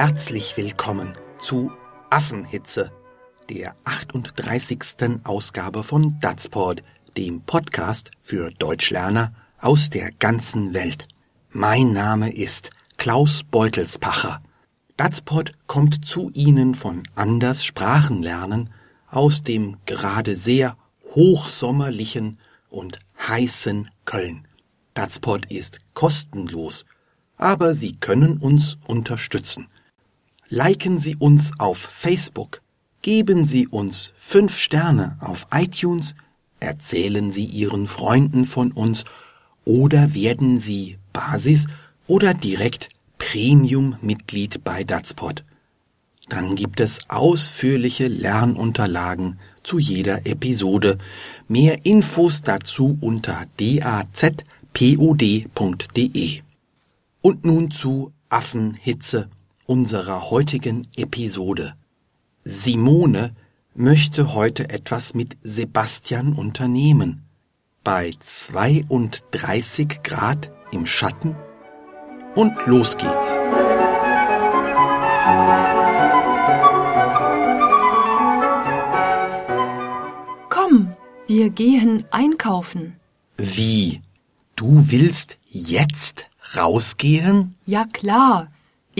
herzlich willkommen zu Affenhitze, der 38. Ausgabe von Datsport, dem Podcast für Deutschlerner aus der ganzen Welt. Mein Name ist Klaus Beutelspacher. Datsport kommt zu Ihnen von Anders Sprachenlernen aus dem gerade sehr hochsommerlichen und heißen Köln. Datsport ist kostenlos aber Sie können uns unterstützen. Liken Sie uns auf Facebook, geben Sie uns fünf Sterne auf iTunes, erzählen Sie Ihren Freunden von uns oder werden Sie Basis oder direkt Premium-Mitglied bei Datspot. Dann gibt es ausführliche Lernunterlagen zu jeder Episode. Mehr Infos dazu unter dazpod.de. Und nun zu Affenhitze unserer heutigen Episode. Simone möchte heute etwas mit Sebastian unternehmen. Bei 32 Grad im Schatten. Und los geht's. Komm, wir gehen einkaufen. Wie? Du willst jetzt rausgehen? Ja klar,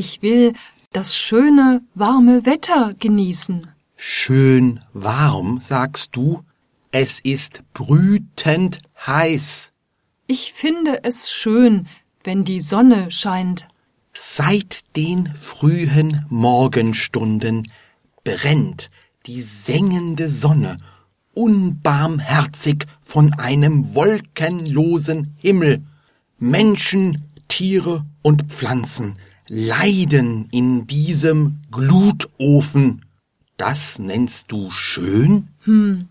ich will das schöne, warme Wetter genießen. Schön warm, sagst du? Es ist brütend heiß. Ich finde es schön, wenn die Sonne scheint. Seit den frühen Morgenstunden brennt die sengende Sonne unbarmherzig von einem wolkenlosen Himmel. Menschen Tiere und Pflanzen leiden in diesem Glutofen. Das nennst du schön? Hm,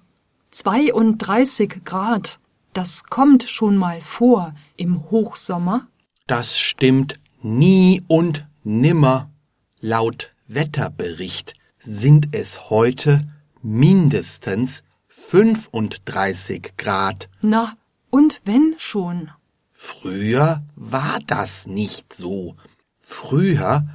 32 Grad. Das kommt schon mal vor im Hochsommer. Das stimmt nie und nimmer. Laut Wetterbericht sind es heute mindestens 35 Grad. Na, und wenn schon? Früher war das nicht so. Früher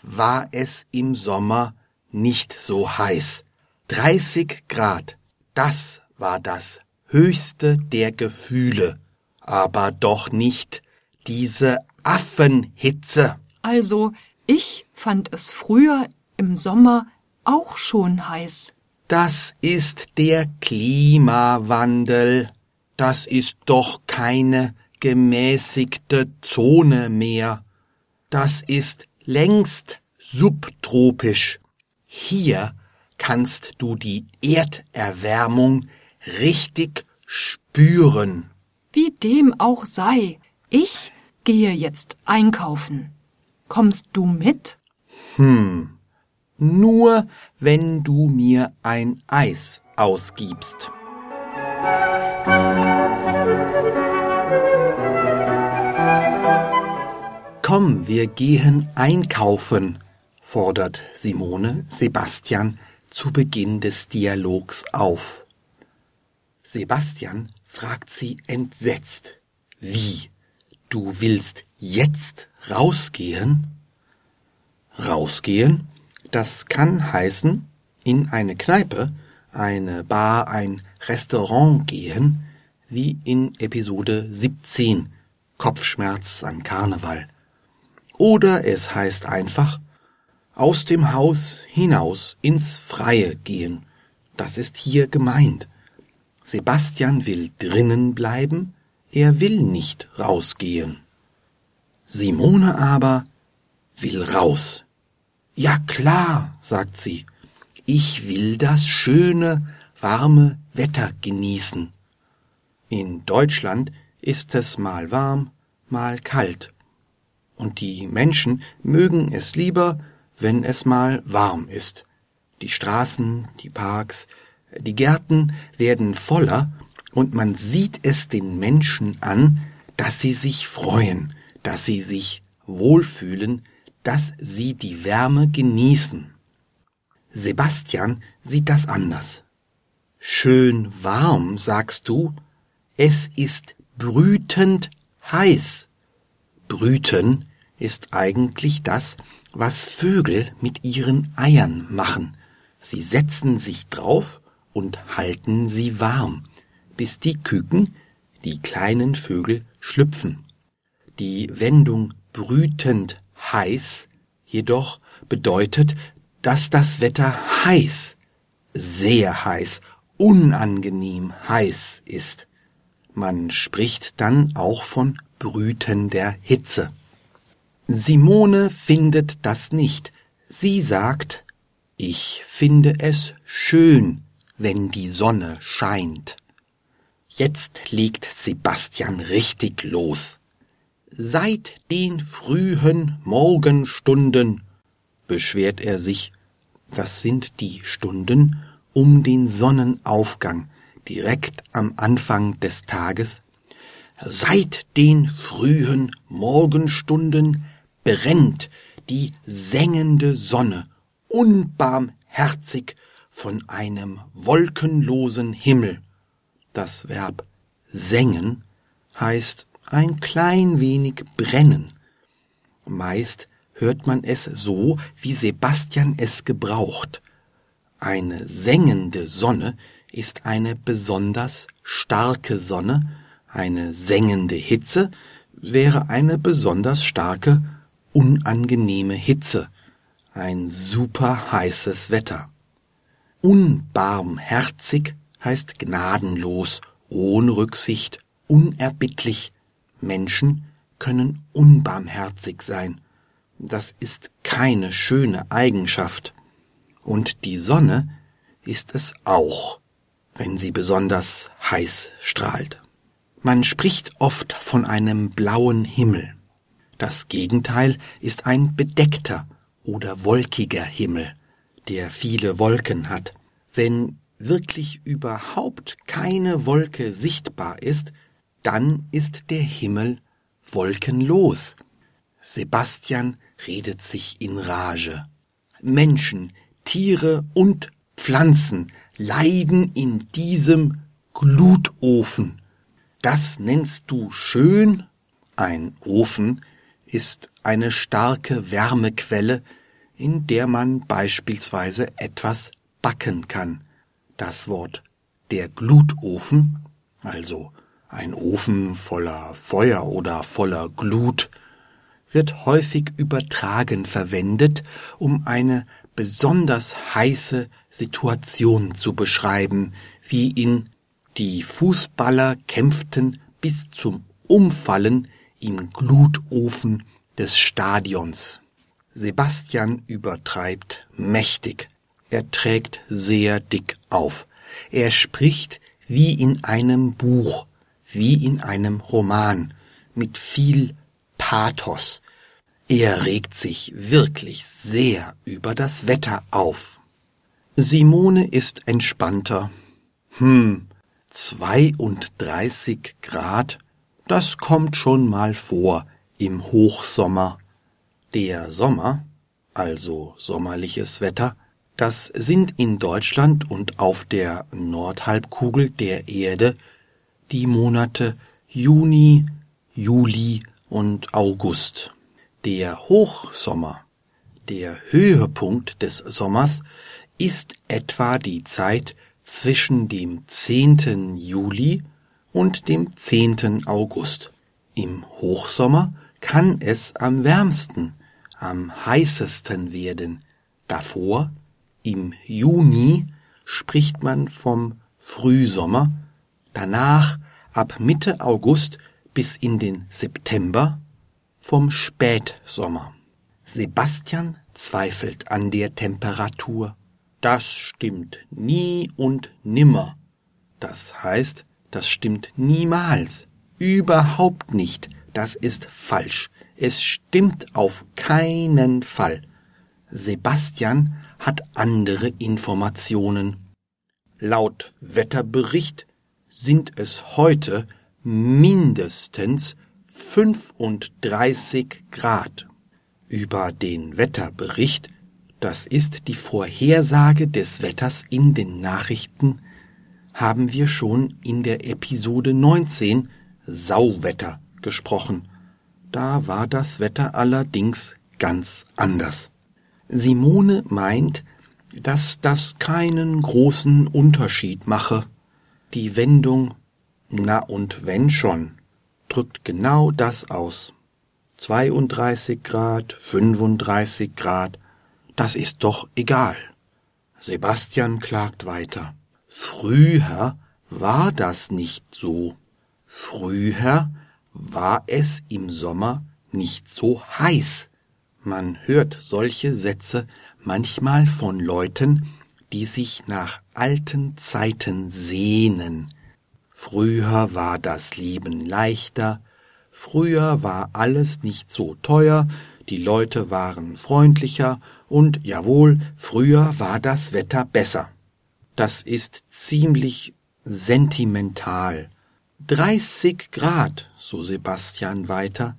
war es im Sommer nicht so heiß. 30 Grad, das war das höchste der Gefühle, aber doch nicht diese Affenhitze. Also, ich fand es früher im Sommer auch schon heiß. Das ist der Klimawandel. Das ist doch keine gemäßigte Zone mehr. Das ist längst subtropisch. Hier kannst du die Erderwärmung richtig spüren. Wie dem auch sei, ich gehe jetzt einkaufen. Kommst du mit? Hm, nur wenn du mir ein Eis ausgibst. Komm, wir gehen einkaufen, fordert Simone Sebastian zu Beginn des Dialogs auf. Sebastian fragt sie entsetzt. Wie? Du willst jetzt rausgehen? Rausgehen? Das kann heißen, in eine Kneipe, eine Bar, ein Restaurant gehen, wie in Episode 17 Kopfschmerz an Karneval. Oder es heißt einfach aus dem Haus hinaus ins Freie gehen. Das ist hier gemeint. Sebastian will drinnen bleiben, er will nicht rausgehen. Simone aber will raus. Ja klar, sagt sie, ich will das schöne, warme Wetter genießen. In Deutschland ist es mal warm, mal kalt und die Menschen mögen es lieber, wenn es mal warm ist. Die Straßen, die Parks, die Gärten werden voller, und man sieht es den Menschen an, dass sie sich freuen, dass sie sich wohlfühlen, dass sie die Wärme genießen. Sebastian sieht das anders. Schön warm, sagst du, es ist brütend heiß. Brüten ist eigentlich das, was Vögel mit ihren Eiern machen. Sie setzen sich drauf und halten sie warm, bis die Küken, die kleinen Vögel, schlüpfen. Die Wendung brütend heiß jedoch bedeutet, dass das Wetter heiß, sehr heiß, unangenehm heiß ist. Man spricht dann auch von brütender Hitze. Simone findet das nicht. Sie sagt, ich finde es schön, wenn die Sonne scheint. Jetzt legt Sebastian richtig los. Seit den frühen Morgenstunden, beschwert er sich, das sind die Stunden um den Sonnenaufgang, direkt am Anfang des Tages, seit den frühen Morgenstunden brennt die sengende Sonne unbarmherzig von einem wolkenlosen Himmel. Das Verb sengen heißt ein klein wenig brennen. Meist hört man es so, wie Sebastian es gebraucht. Eine sengende Sonne ist eine besonders starke Sonne, eine sengende Hitze wäre eine besonders starke, unangenehme Hitze, ein super heißes Wetter. Unbarmherzig heißt gnadenlos, ohne Rücksicht, unerbittlich. Menschen können unbarmherzig sein. Das ist keine schöne Eigenschaft. Und die Sonne ist es auch, wenn sie besonders heiß strahlt. Man spricht oft von einem blauen Himmel. Das Gegenteil ist ein bedeckter oder wolkiger Himmel, der viele Wolken hat. Wenn wirklich überhaupt keine Wolke sichtbar ist, dann ist der Himmel wolkenlos. Sebastian redet sich in Rage. Menschen, Tiere und Pflanzen leiden in diesem Glutofen. Das nennst du schön? Ein Ofen ist eine starke Wärmequelle, in der man beispielsweise etwas backen kann. Das Wort der Glutofen, also ein Ofen voller Feuer oder voller Glut, wird häufig übertragen verwendet, um eine besonders heiße Situation zu beschreiben, wie in die Fußballer kämpften bis zum Umfallen im Glutofen des Stadions. Sebastian übertreibt mächtig. Er trägt sehr dick auf. Er spricht wie in einem Buch, wie in einem Roman, mit viel Pathos. Er regt sich wirklich sehr über das Wetter auf. Simone ist entspannter. Hm, 32 Grad, das kommt schon mal vor im Hochsommer. Der Sommer, also sommerliches Wetter, das sind in Deutschland und auf der Nordhalbkugel der Erde die Monate Juni, Juli und August. Der Hochsommer, der Höhepunkt des Sommers, ist etwa die Zeit zwischen dem 10. Juli und dem 10. August. Im Hochsommer kann es am wärmsten, am heißesten werden. Davor, im Juni, spricht man vom Frühsommer, danach ab Mitte August bis in den September vom Spätsommer. Sebastian zweifelt an der Temperatur. Das stimmt nie und nimmer. Das heißt, das stimmt niemals. Überhaupt nicht. Das ist falsch. Es stimmt auf keinen Fall. Sebastian hat andere Informationen. Laut Wetterbericht sind es heute mindestens 35 Grad. Über den Wetterbericht, das ist die Vorhersage des Wetters in den Nachrichten, haben wir schon in der Episode 19 Sauwetter gesprochen. Da war das Wetter allerdings ganz anders. Simone meint, dass das keinen großen Unterschied mache. Die Wendung na und wenn schon drückt genau das aus. 32 Grad, 35 Grad, das ist doch egal. Sebastian klagt weiter. Früher war das nicht so. Früher war es im Sommer nicht so heiß. Man hört solche Sätze manchmal von Leuten, die sich nach alten Zeiten sehnen. Früher war das Leben leichter, früher war alles nicht so teuer, die Leute waren freundlicher und jawohl, früher war das Wetter besser. Das ist ziemlich sentimental. 30 Grad, so Sebastian weiter,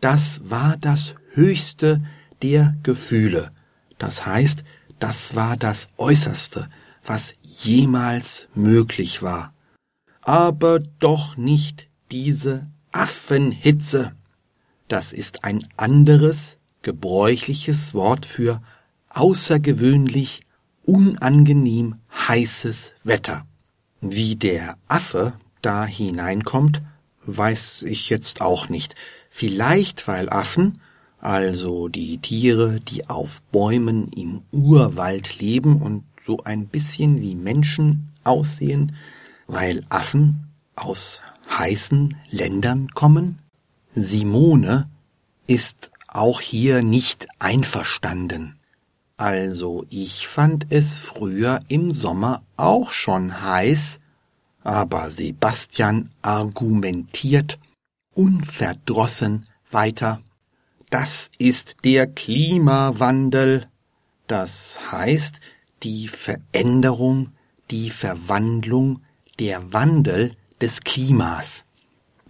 das war das höchste der Gefühle. Das heißt, das war das Äußerste, was jemals möglich war. Aber doch nicht diese Affenhitze. Das ist ein anderes, gebräuchliches Wort für außergewöhnlich unangenehm heißes Wetter. Wie der Affe da hineinkommt, weiß ich jetzt auch nicht. Vielleicht weil Affen, also die Tiere, die auf Bäumen im Urwald leben und so ein bisschen wie Menschen aussehen, weil Affen aus heißen Ländern kommen? Simone ist auch hier nicht einverstanden. Also ich fand es früher im Sommer auch schon heiß, aber Sebastian argumentiert unverdrossen weiter. Das ist der Klimawandel. Das heißt die Veränderung, die Verwandlung, der Wandel des Klimas.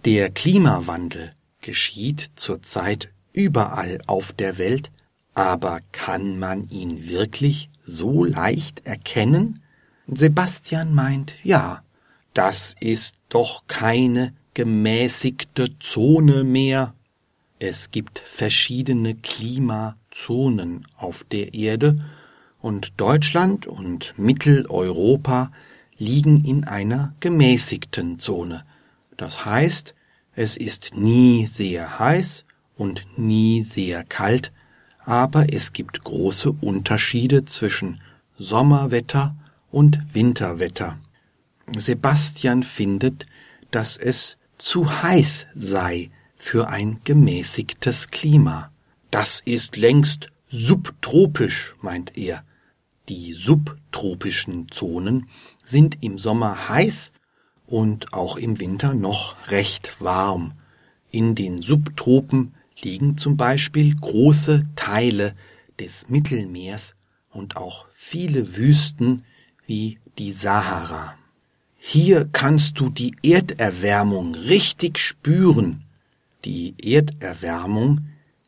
Der Klimawandel geschieht zurzeit überall auf der Welt, aber kann man ihn wirklich so leicht erkennen? Sebastian meint, ja, das ist doch keine gemäßigte Zone mehr. Es gibt verschiedene Klimazonen auf der Erde, und Deutschland und Mitteleuropa liegen in einer gemäßigten Zone. Das heißt, es ist nie sehr heiß und nie sehr kalt, aber es gibt große Unterschiede zwischen Sommerwetter und Winterwetter. Sebastian findet, dass es zu heiß sei für ein gemäßigtes Klima. Das ist längst subtropisch, meint er. Die subtropischen Zonen sind im Sommer heiß und auch im Winter noch recht warm. In den Subtropen liegen zum Beispiel große Teile des Mittelmeers und auch viele Wüsten wie die Sahara. Hier kannst du die Erderwärmung richtig spüren. Die Erderwärmung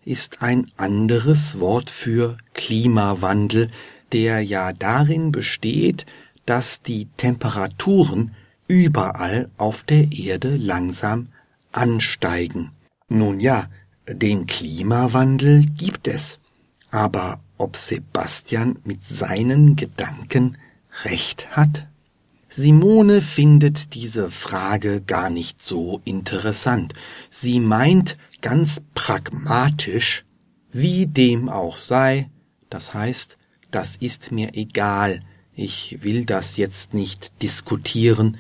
ist ein anderes Wort für Klimawandel, der ja darin besteht, dass die Temperaturen überall auf der Erde langsam ansteigen. Nun ja, den Klimawandel gibt es. Aber ob Sebastian mit seinen Gedanken recht hat? Simone findet diese Frage gar nicht so interessant. Sie meint ganz pragmatisch, wie dem auch sei, das heißt, das ist mir egal, ich will das jetzt nicht diskutieren,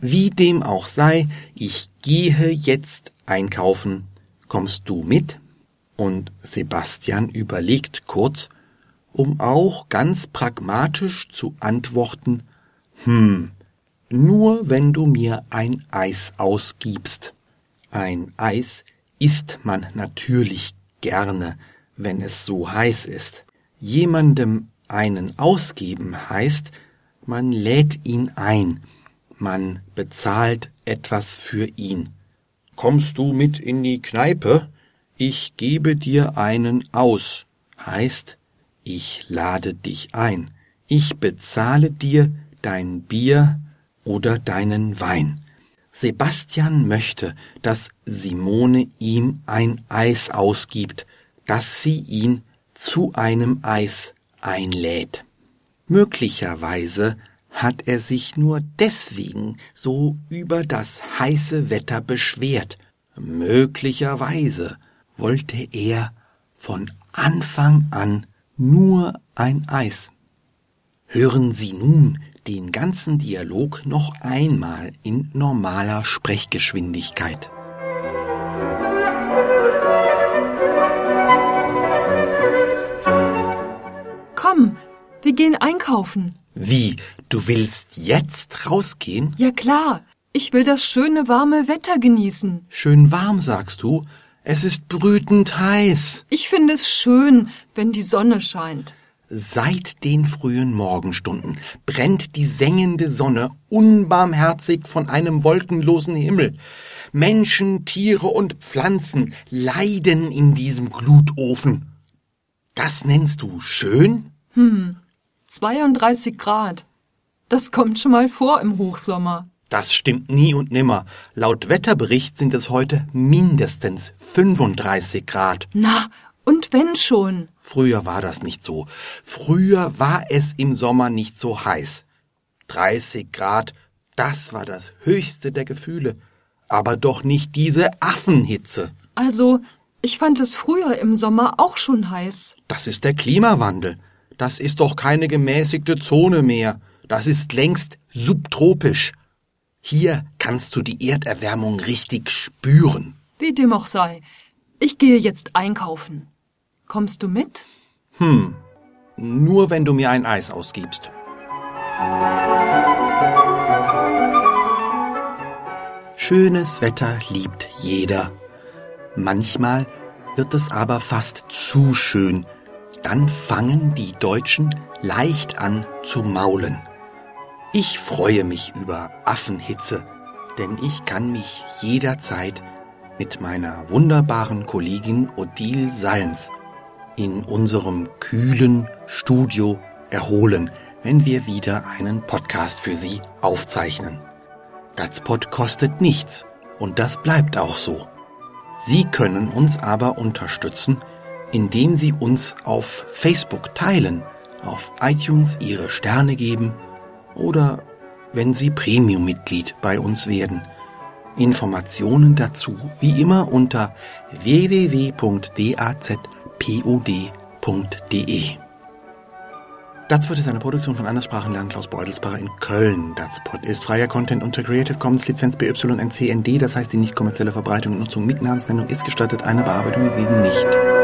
wie dem auch sei, ich gehe jetzt einkaufen Kommst du mit? Und Sebastian überlegt kurz, um auch ganz pragmatisch zu antworten, hm, nur wenn du mir ein Eis ausgibst. Ein Eis isst man natürlich gerne, wenn es so heiß ist. Jemandem einen ausgeben heißt, man lädt ihn ein, man bezahlt etwas für ihn. Kommst du mit in die Kneipe? Ich gebe dir einen aus. Heißt, ich lade dich ein. Ich bezahle dir dein Bier oder deinen Wein. Sebastian möchte, dass Simone ihm ein Eis ausgibt. dass sie ihn zu einem Eis einlädt. Möglicherweise hat er sich nur deswegen so über das heiße Wetter beschwert. Möglicherweise wollte er von Anfang an nur ein Eis. Hören Sie nun den ganzen Dialog noch einmal in normaler Sprechgeschwindigkeit. Komm, wir gehen einkaufen. Wie, du willst jetzt rausgehen? Ja klar, ich will das schöne warme Wetter genießen. Schön warm, sagst du? Es ist brütend heiß. Ich finde es schön, wenn die Sonne scheint. Seit den frühen Morgenstunden brennt die sengende Sonne unbarmherzig von einem wolkenlosen Himmel. Menschen, Tiere und Pflanzen leiden in diesem Glutofen. Das nennst du schön? Hm, 32 Grad. Das kommt schon mal vor im Hochsommer. Das stimmt nie und nimmer. Laut Wetterbericht sind es heute mindestens 35 Grad. Na, und wenn schon. Früher war das nicht so. Früher war es im Sommer nicht so heiß. 30 Grad, das war das höchste der Gefühle. Aber doch nicht diese Affenhitze. Also, ich fand es früher im Sommer auch schon heiß. Das ist der Klimawandel. Das ist doch keine gemäßigte Zone mehr. Das ist längst subtropisch. Hier kannst du die Erderwärmung richtig spüren. Wie dem auch sei. Ich gehe jetzt einkaufen. Kommst du mit? Hm, nur wenn du mir ein Eis ausgibst. Schönes Wetter liebt jeder. Manchmal wird es aber fast zu schön. Dann fangen die Deutschen leicht an zu maulen. Ich freue mich über Affenhitze, denn ich kann mich jederzeit mit meiner wunderbaren Kollegin Odile Salms in unserem kühlen Studio erholen, wenn wir wieder einen Podcast für Sie aufzeichnen. Datspot kostet nichts und das bleibt auch so. Sie können uns aber unterstützen, indem Sie uns auf Facebook teilen, auf iTunes Ihre Sterne geben oder wenn Sie Premium-Mitglied bei uns werden. Informationen dazu wie immer unter www.dazpod.de. Datspot ist eine Produktion von Anderssprachenlernen Klaus Beutelsbacher in Köln. Datspot ist freier Content unter Creative Commons Lizenz BY-NCND, das heißt die nicht kommerzielle Verbreitung und Nutzung mit Namensnennung ist gestattet, eine Bearbeitung hingegen nicht.